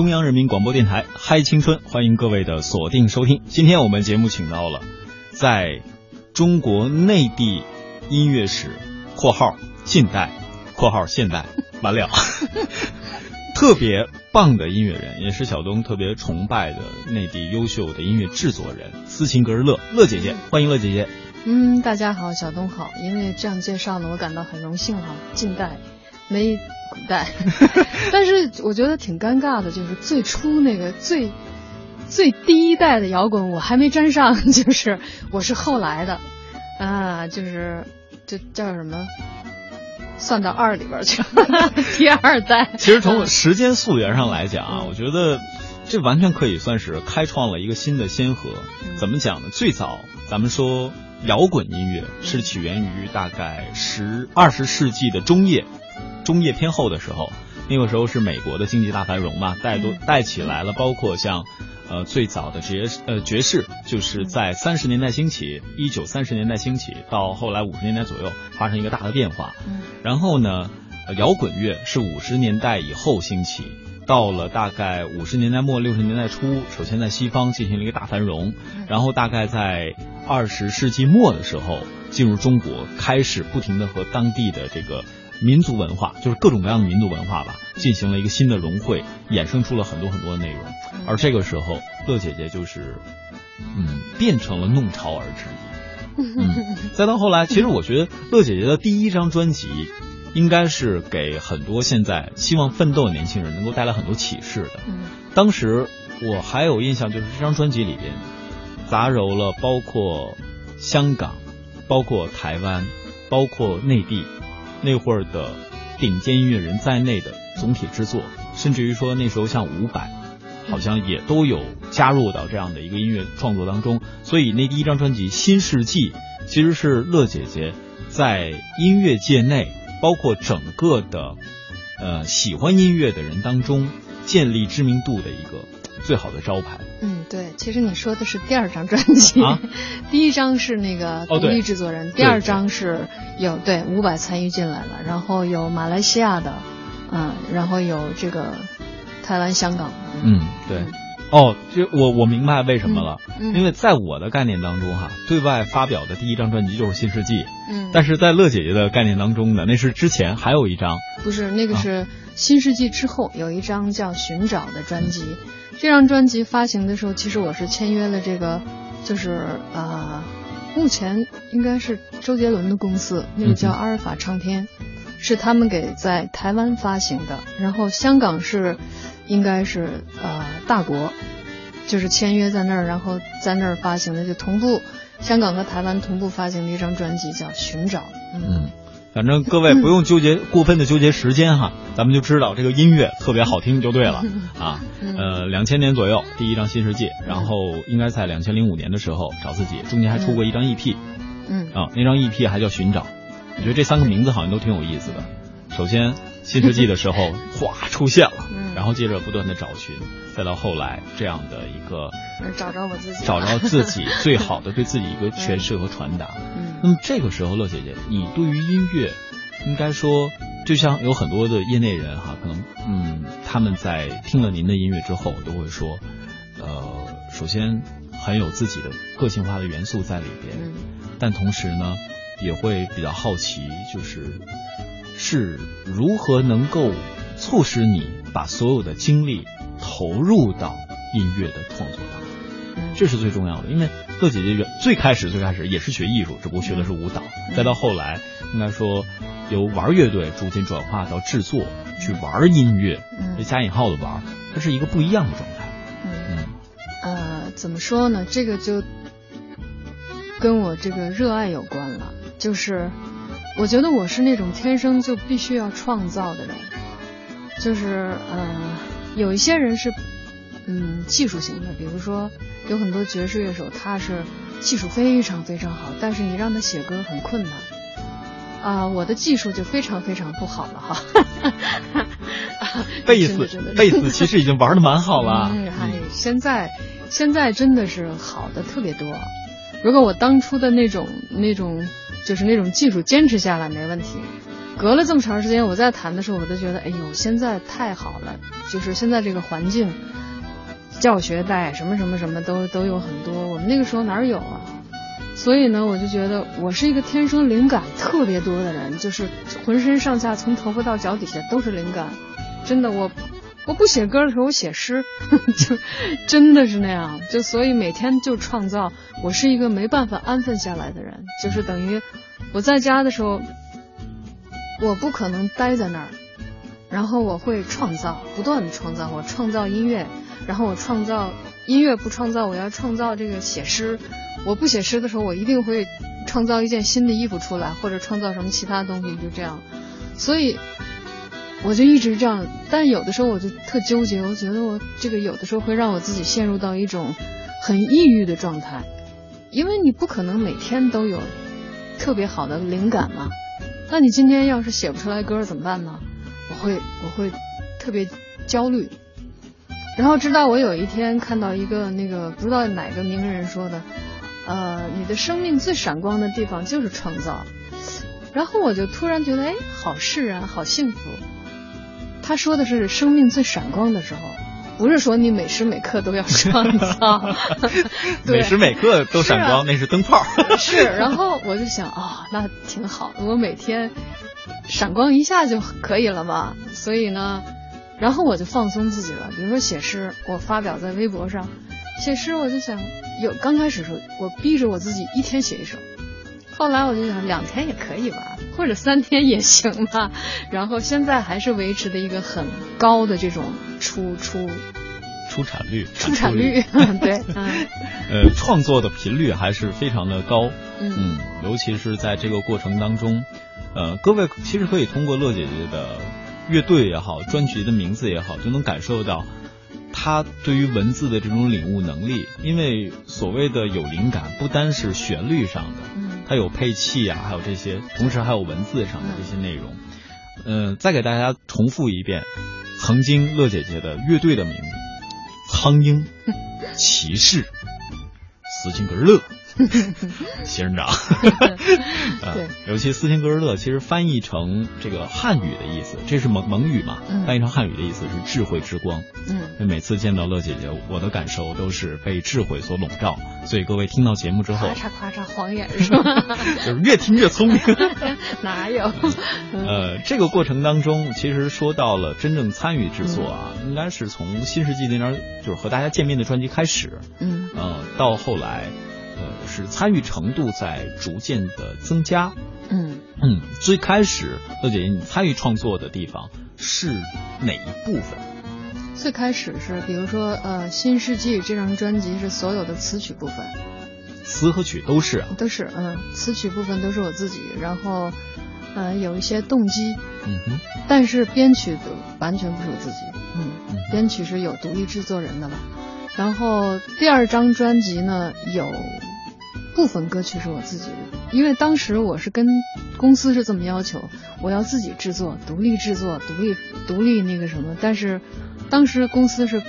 中央人民广播电台《嗨青春》，欢迎各位的锁定收听。今天我们节目请到了在中国内地音乐史（括号近代，括号现代） 完了，特别棒的音乐人，也是小东特别崇拜的内地优秀的音乐制作人斯琴格日乐乐姐姐，欢迎乐姐姐。嗯，大家好，小东好。因为这样介绍呢，我感到很荣幸哈。近代没古代，但是我觉得挺尴尬的，就是最初那个最最第一代的摇滚我还没沾上，就是我是后来的啊，就是就叫什么，算到二里边去了，第二代。其实从时间溯源上来讲啊，我觉得这完全可以算是开创了一个新的先河。怎么讲呢？最早咱们说。摇滚音乐是起源于大概十二十世纪的中叶，中叶偏后的时候，那个时候是美国的经济大繁荣嘛，带都带起来了，包括像，呃最早的爵呃爵士，就是在三十年代兴起，一九三十年代兴起，到后来五十年代左右发生一个大的变化，然后呢，摇滚乐是五十年代以后兴起。到了大概五十年代末六十年代初，首先在西方进行了一个大繁荣，然后大概在二十世纪末的时候进入中国，开始不停的和当地的这个民族文化，就是各种各样的民族文化吧，进行了一个新的融汇，衍生出了很多很多的内容。而这个时候，乐姐姐就是，嗯，变成了弄潮儿之一。嗯，再到后来，其实我觉得乐姐姐的第一张专辑。应该是给很多现在希望奋斗的年轻人能够带来很多启示的。嗯，当时我还有印象，就是这张专辑里边杂糅了包括香港、包括台湾、包括内地那会儿的顶尖音乐人在内的总体制作，甚至于说那时候像伍佰，好像也都有加入到这样的一个音乐创作当中。所以那第一张专辑《新世纪》其实是乐姐姐在音乐界内。包括整个的，呃，喜欢音乐的人当中建立知名度的一个最好的招牌。嗯，对，其实你说的是第二张专辑，第一张是那个独立制作人，第二张是有对伍佰参与进来了，然后有马来西亚的，嗯，然后有这个台湾、香港。嗯，对。哦，就我我明白为什么了，因为在我的概念当中哈，对外发表的第一张专辑就是《新世纪》，嗯，但是在乐姐姐的概念当中呢，那是之前还有一张，不是那个是《新世纪》之后有一张叫《寻找》的专辑，这张专辑发行的时候，其实我是签约了这个，就是呃，目前应该是周杰伦的公司，那个叫阿尔法唱片，是他们给在台湾发行的，然后香港是。应该是呃大国，就是签约在那儿，然后在那儿发行的，就同步香港和台湾同步发行的一张专辑叫《寻找》。嗯，反正各位不用纠结过分的纠结时间哈，咱们就知道这个音乐特别好听就对了啊。呃，两千年左右第一张《新世界》，然后应该在两千零五年的时候找自己，中间还出过一张 EP。嗯啊，那张 EP 还叫《寻找》，我觉得这三个名字好像都挺有意思的。首先。新世纪的时候，哗出现了，然后接着不断的找寻，再到后来这样的一个找着我自己，找着自己最好的对自己一个诠释和传达。嗯，那么这个时候，乐姐姐，你对于音乐，应该说，就像有很多的业内人哈，可能嗯，他们在听了您的音乐之后，都会说，呃，首先很有自己的个性化的元素在里边，但同时呢，也会比较好奇，就是。是如何能够促使你把所有的精力投入到音乐的创作当中？这是最重要的。因为乐姐姐原最开始最开始也是学艺术，只不过学的是舞蹈，再到后来应该说由玩乐队逐渐转化到制作，去玩音乐，这加引号的玩，它是一个不一样的状态。嗯，呃，怎么说呢？这个就跟我这个热爱有关了，就是。我觉得我是那种天生就必须要创造的人，就是呃，有一些人是嗯技术型的，比如说有很多爵士乐手，他是技术非常非常好，但是你让他写歌很困难啊。我的技术就非常非常不好了哈。贝斯，贝斯其实已经玩的蛮好了。哎，现在现在真的是好的特别多。如果我当初的那种那种。就是那种技术坚持下来没问题，隔了这么长时间，我在弹的时候，我都觉得，哎呦，现在太好了，就是现在这个环境，教学带什么什么什么都都有很多，我们那个时候哪有啊？所以呢，我就觉得我是一个天生灵感特别多的人，就是浑身上下从头发到脚底下都是灵感，真的我。我不写歌的时候，我写诗，就真的是那样。就所以每天就创造。我是一个没办法安分下来的人，就是等于我在家的时候，我不可能待在那儿，然后我会创造，不断的创造。我创造音乐，然后我创造音乐不创造，我要创造这个写诗。我不写诗的时候，我一定会创造一件新的衣服出来，或者创造什么其他东西，就这样。所以。我就一直这样，但有的时候我就特纠结，我觉得我这个有的时候会让我自己陷入到一种很抑郁的状态，因为你不可能每天都有特别好的灵感嘛。那你今天要是写不出来歌怎么办呢？我会我会特别焦虑。然后直到我有一天看到一个那个不知道哪个名人说的，呃，你的生命最闪光的地方就是创造。然后我就突然觉得，哎，好释然，好幸福。他说的是生命最闪光的时候，不是说你每时每刻都要创造，每时每刻都闪光，那是灯泡。是，然后我就想啊，那挺好的，我每天闪光一下就可以了嘛。所以呢，然后我就放松自己了。比如说写诗，我发表在微博上，写诗我就想，有刚开始时候我逼着我自己一天写一首。后来我就想两天也可以吧，或者三天也行吧。然后现在还是维持的一个很高的这种出出出产率，出产率 对，呃，创作的频率还是非常的高。嗯，尤其是在这个过程当中，呃，各位其实可以通过乐姐姐的乐队也好，专辑的名字也好，就能感受到他对于文字的这种领悟能力。因为所谓的有灵感，不单是旋律上的。它有配器啊，还有这些，同时还有文字上的这些内容。嗯，再给大家重复一遍，曾经乐姐姐的乐队的名字：苍鹰、骑士、斯琴格日乐。仙人掌，对，尤其斯琴格日乐，其实翻译成这个汉语的意思，这是蒙蒙语嘛？翻译成汉语的意思是智慧之光。嗯，每次见到乐姐姐，我的感受都是被智慧所笼罩。所以各位听到节目之后，咔嚓咔嚓晃眼是吧？就是越听越聪明。哪有？呃，这个过程当中，其实说到了真正参与制作啊，应该是从新世纪那张就是和大家见面的专辑开始。嗯，呃，到后来。呃，是参与程度在逐渐的增加。嗯嗯，最开始乐姐姐你参与创作的地方是哪一部分？最开始是，比如说呃，《新世纪》这张专辑是所有的词曲部分，词和曲都是，都是嗯，词曲部分都是我自己，然后呃有一些动机，嗯哼，但是编曲的完全不是我自己，嗯，编曲是有独立制作人的了。然后第二张专辑呢有。部分歌曲是我自己的，因为当时我是跟公司是这么要求，我要自己制作，独立制作，独立独立那个什么。但是当时公司是，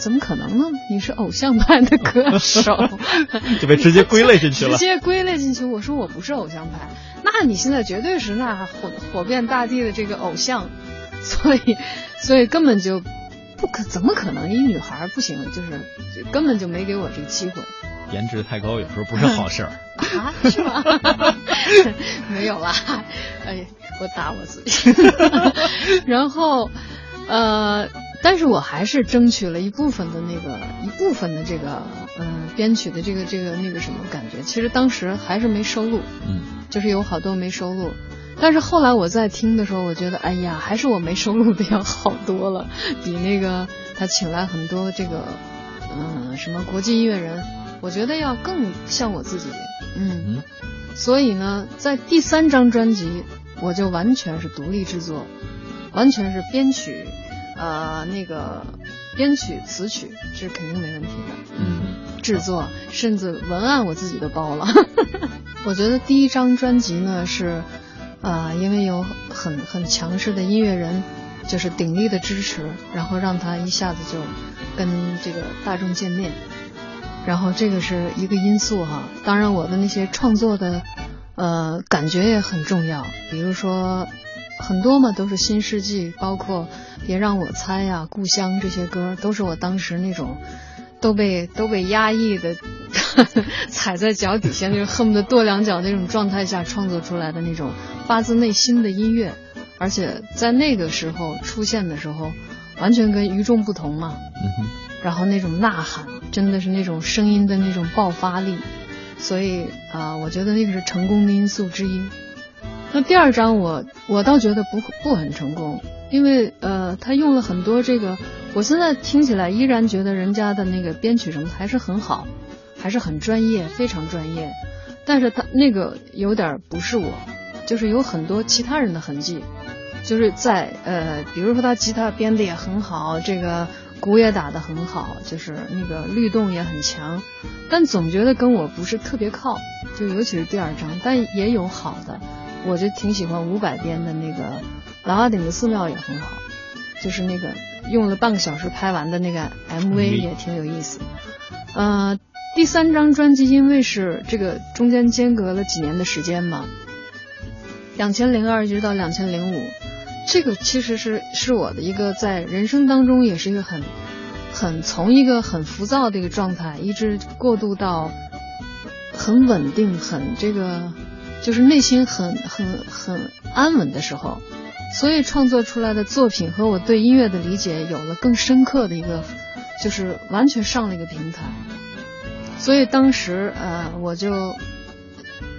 怎么可能呢？你是偶像派的歌手，就被直接归类进去了。直接归类进去，我说我不是偶像派，那你现在绝对是那火火遍大地的这个偶像，所以所以根本就不可怎么可能一女孩不行，就是根本就没给我这个机会。颜值太高，有时候不是好事儿啊？是吗？没有啦，哎，我打我自己。然后，呃，但是我还是争取了一部分的那个一部分的这个，嗯，编曲的这个这个那个什么感觉。其实当时还是没收录，嗯，就是有好多没收录。但是后来我在听的时候，我觉得，哎呀，还是我没收录的要好多了，比那个他请来很多这个，嗯，什么国际音乐人。我觉得要更像我自己，嗯，所以呢，在第三张专辑，我就完全是独立制作，完全是编曲，呃，那个编曲词曲是肯定没问题的，嗯，制作甚至文案我自己都包了。我觉得第一张专辑呢是，呃，因为有很很强势的音乐人，就是鼎力的支持，然后让他一下子就跟这个大众见面。然后这个是一个因素哈，当然我的那些创作的，呃，感觉也很重要。比如说很多嘛，都是新世纪，包括别让我猜呀、故乡这些歌，都是我当时那种都被都被压抑的 踩在脚底下，就是恨不得跺两脚那种状态下创作出来的那种发自内心的音乐，而且在那个时候出现的时候，完全跟与众不同嘛。然后那种呐喊，真的是那种声音的那种爆发力，所以啊、我觉得那个是成功的因素之一。那第二章我我倒觉得不不很成功，因为呃，他用了很多这个，我现在听起来依然觉得人家的那个编曲什么还是很好，还是很专业，非常专业。但是他那个有点不是我，就是有很多其他人的痕迹，就是在呃，比如说他吉他编的也很好，这个鼓也打得很好，就是那个律动也很强，但总觉得跟我不是特别靠，就尤其是第二章，但也有好的。我就挺喜欢五百编的那个《老阿顶的寺庙》也很好，就是那个用了半个小时拍完的那个 MV 也挺有意思。呃，第三张专辑因为是这个中间间隔了几年的时间嘛，两千零二一直到两千零五，这个其实是是我的一个在人生当中也是一个很很从一个很浮躁的一个状态，一直过渡到很稳定、很这个。就是内心很很很安稳的时候，所以创作出来的作品和我对音乐的理解有了更深刻的一个，就是完全上了一个平台。所以当时呃，我就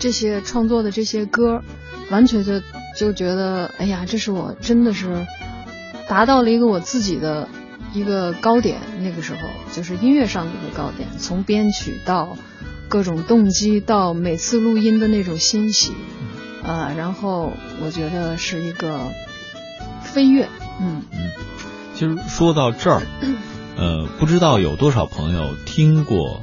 这些创作的这些歌，完全就就觉得，哎呀，这是我真的是达到了一个我自己的一个高点。那个时候就是音乐上的一个高点，从编曲到。各种动机到每次录音的那种欣喜，啊、呃，然后我觉得是一个飞跃，嗯嗯。其实说到这儿，呃，不知道有多少朋友听过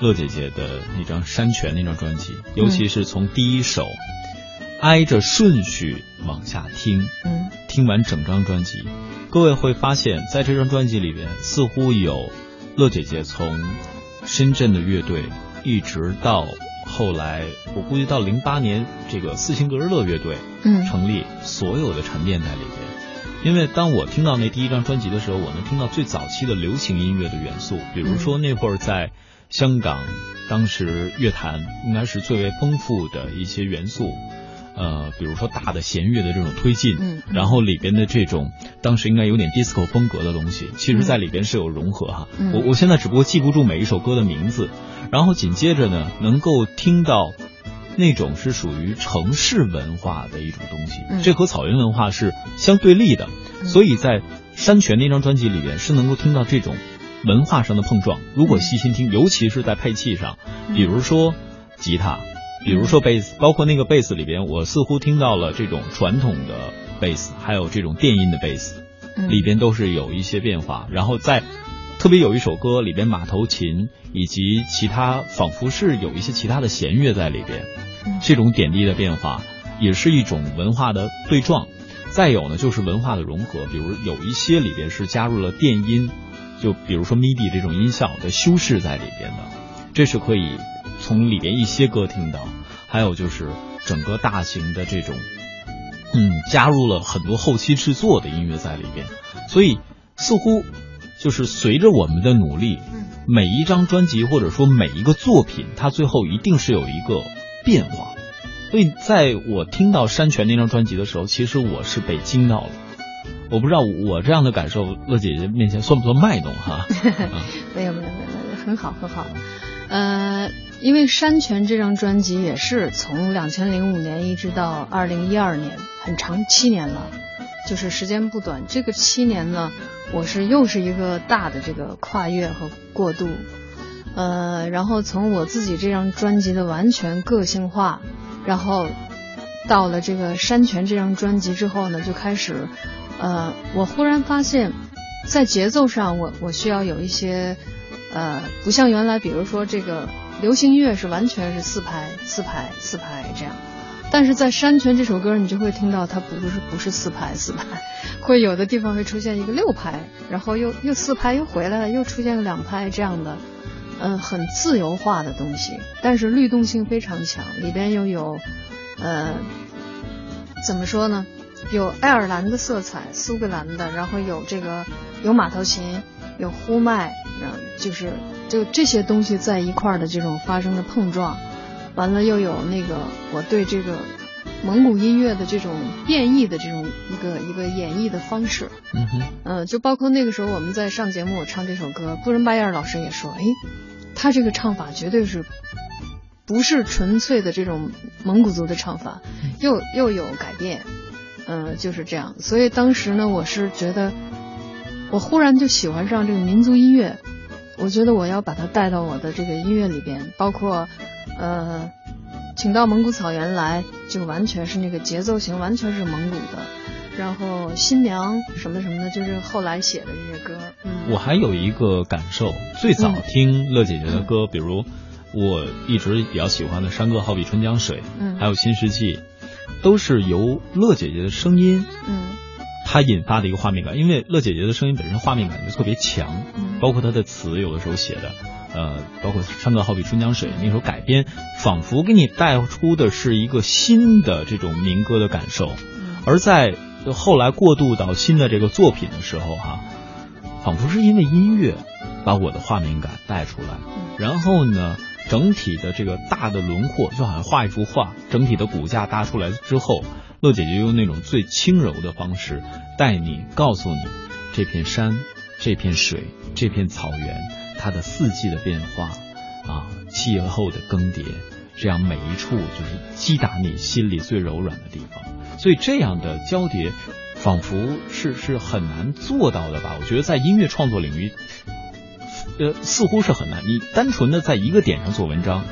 乐姐姐的那张《山泉》那张专辑，尤其是从第一首、嗯、挨着顺序往下听，嗯，听完整张专辑，各位会发现在这张专辑里边，似乎有乐姐姐从深圳的乐队。一直到后来，我估计到零八年，这个四星格日乐乐队嗯成立，所有的沉淀在里边。因为当我听到那第一张专辑的时候，我能听到最早期的流行音乐的元素，比如说那会儿在香港，当时乐坛应该是最为丰富的一些元素。呃，比如说大的弦乐的这种推进，嗯，然后里边的这种当时应该有点 disco 风格的东西，其实在里边是有融合哈。嗯、我我现在只不过记不住每一首歌的名字，然后紧接着呢，能够听到那种是属于城市文化的一种东西，嗯、这和草原文化是相对立的，嗯、所以在山泉那张专辑里边是能够听到这种文化上的碰撞。如果细心听，尤其是在配器上，比如说吉他。比如说贝斯，包括那个贝斯里边，我似乎听到了这种传统的贝斯，还有这种电音的贝斯，里边都是有一些变化。然后在特别有一首歌里边，马头琴以及其他仿佛是有一些其他的弦乐在里边，这种点滴的变化也是一种文化的对撞。再有呢，就是文化的融合，比如有一些里边是加入了电音，就比如说 MIDI 这种音效的修饰在里边的，这是可以。从里边一些歌听到，还有就是整个大型的这种，嗯，加入了很多后期制作的音乐在里边，所以似乎就是随着我们的努力，每一张专辑或者说每一个作品，它最后一定是有一个变化。所以在我听到山泉那张专辑的时候，其实我是被惊到了。我不知道我这样的感受，乐姐姐面前算不算卖弄哈？没有没有没有，很好很好。呃，因为《山泉》这张专辑也是从两千零五年一直到二零一二年，很长七年了，就是时间不短。这个七年呢，我是又是一个大的这个跨越和过渡。呃，然后从我自己这张专辑的完全个性化，然后到了这个《山泉》这张专辑之后呢，就开始，呃，我忽然发现，在节奏上我，我我需要有一些。呃，不像原来，比如说这个流行音乐是完全是四拍、四拍、四拍这样，但是在《山泉》这首歌，你就会听到它不是不是四拍四拍，会有的地方会出现一个六拍，然后又又四拍又回来了，又出现个两拍这样的，嗯、很自由化的东西，但是律动性非常强，里边又有，呃，怎么说呢？有爱尔兰的色彩，苏格兰的，然后有这个 有马头琴，有呼麦，然后就是就这些东西在一块儿的这种发生的碰撞，完了又有那个我对这个蒙古音乐的这种变异的这种一个一个演绎的方式，嗯哼，呃，就包括那个时候我们在上节目，我唱这首歌，布仁巴耶尔老师也说，哎，他这个唱法绝对是。不是纯粹的这种蒙古族的唱法，又又有改变，嗯，就是这样。所以当时呢，我是觉得，我忽然就喜欢上这个民族音乐，我觉得我要把它带到我的这个音乐里边，包括，呃，请到蒙古草原来，就完全是那个节奏型，完全是蒙古的。然后新娘什么什么的，就是后来写的这些歌。嗯，我还有一个感受，最早听乐姐姐的歌，比如。我一直比较喜欢的山歌，好比春江水，嗯，还有新世纪，都是由乐姐姐的声音，嗯，她引发的一个画面感。因为乐姐姐的声音本身画面感就特别强，嗯，包括她的词有的时候写的，呃，包括山歌好比春江水那首改编，仿佛给你带出的是一个新的这种民歌的感受。而在后来过渡到新的这个作品的时候，哈，仿佛是因为音乐把我的画面感带出来，然后呢。整体的这个大的轮廓就好像画一幅画，整体的骨架搭出来之后，乐姐就用那种最轻柔的方式带你，告诉你这片山、这片水、这片草原，它的四季的变化啊，气候的更迭，这样每一处就是击打你心里最柔软的地方。所以这样的交叠，仿佛是是很难做到的吧？我觉得在音乐创作领域。呃，似乎是很难。你单纯的在一个点上做文章，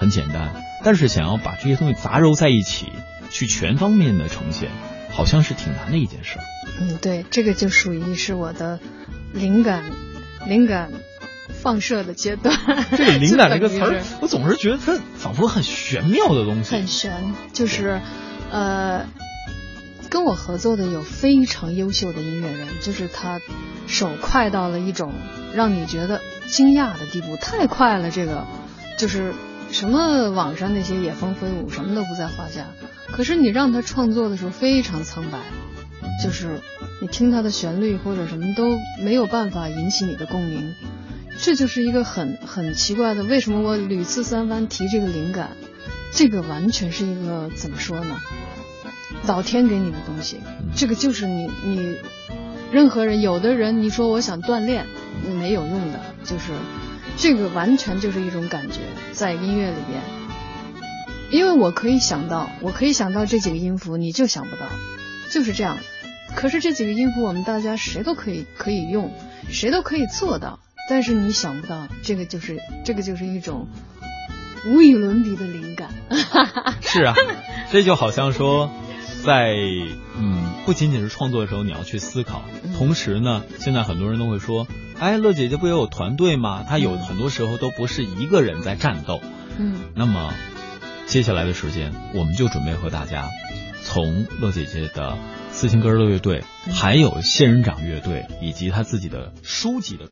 很简单，但是想要把这些东西杂糅在一起，去全方面的呈现，好像是挺难的一件事。嗯，对，这个就属于是我的灵感，灵感放射的阶段。这个灵感这个词儿，我总是觉得它仿佛很玄妙的东西。很玄，就是呃。跟我合作的有非常优秀的音乐人，就是他手快到了一种让你觉得惊讶的地步，太快了。这个就是什么网上那些野蜂飞舞什么都不在话下，可是你让他创作的时候非常苍白，就是你听他的旋律或者什么都没有办法引起你的共鸣，这就是一个很很奇怪的。为什么我屡次三番提这个灵感？这个完全是一个怎么说呢？老天给你的东西，这个就是你你任何人，有的人你说我想锻炼，没有用的，就是这个完全就是一种感觉，在音乐里边，因为我可以想到，我可以想到这几个音符，你就想不到，就是这样。可是这几个音符，我们大家谁都可以可以用，谁都可以做到，但是你想不到，这个就是这个就是一种无与伦比的灵感。是啊，这就好像说。在嗯，不仅仅是创作的时候，你要去思考。同时呢，现在很多人都会说，哎，乐姐姐不也有团队吗？她有很多时候都不是一个人在战斗。嗯。那么，接下来的时间，我们就准备和大家从乐姐姐的斯琴格乐乐队，还有仙人掌乐队，以及她自己的书籍的。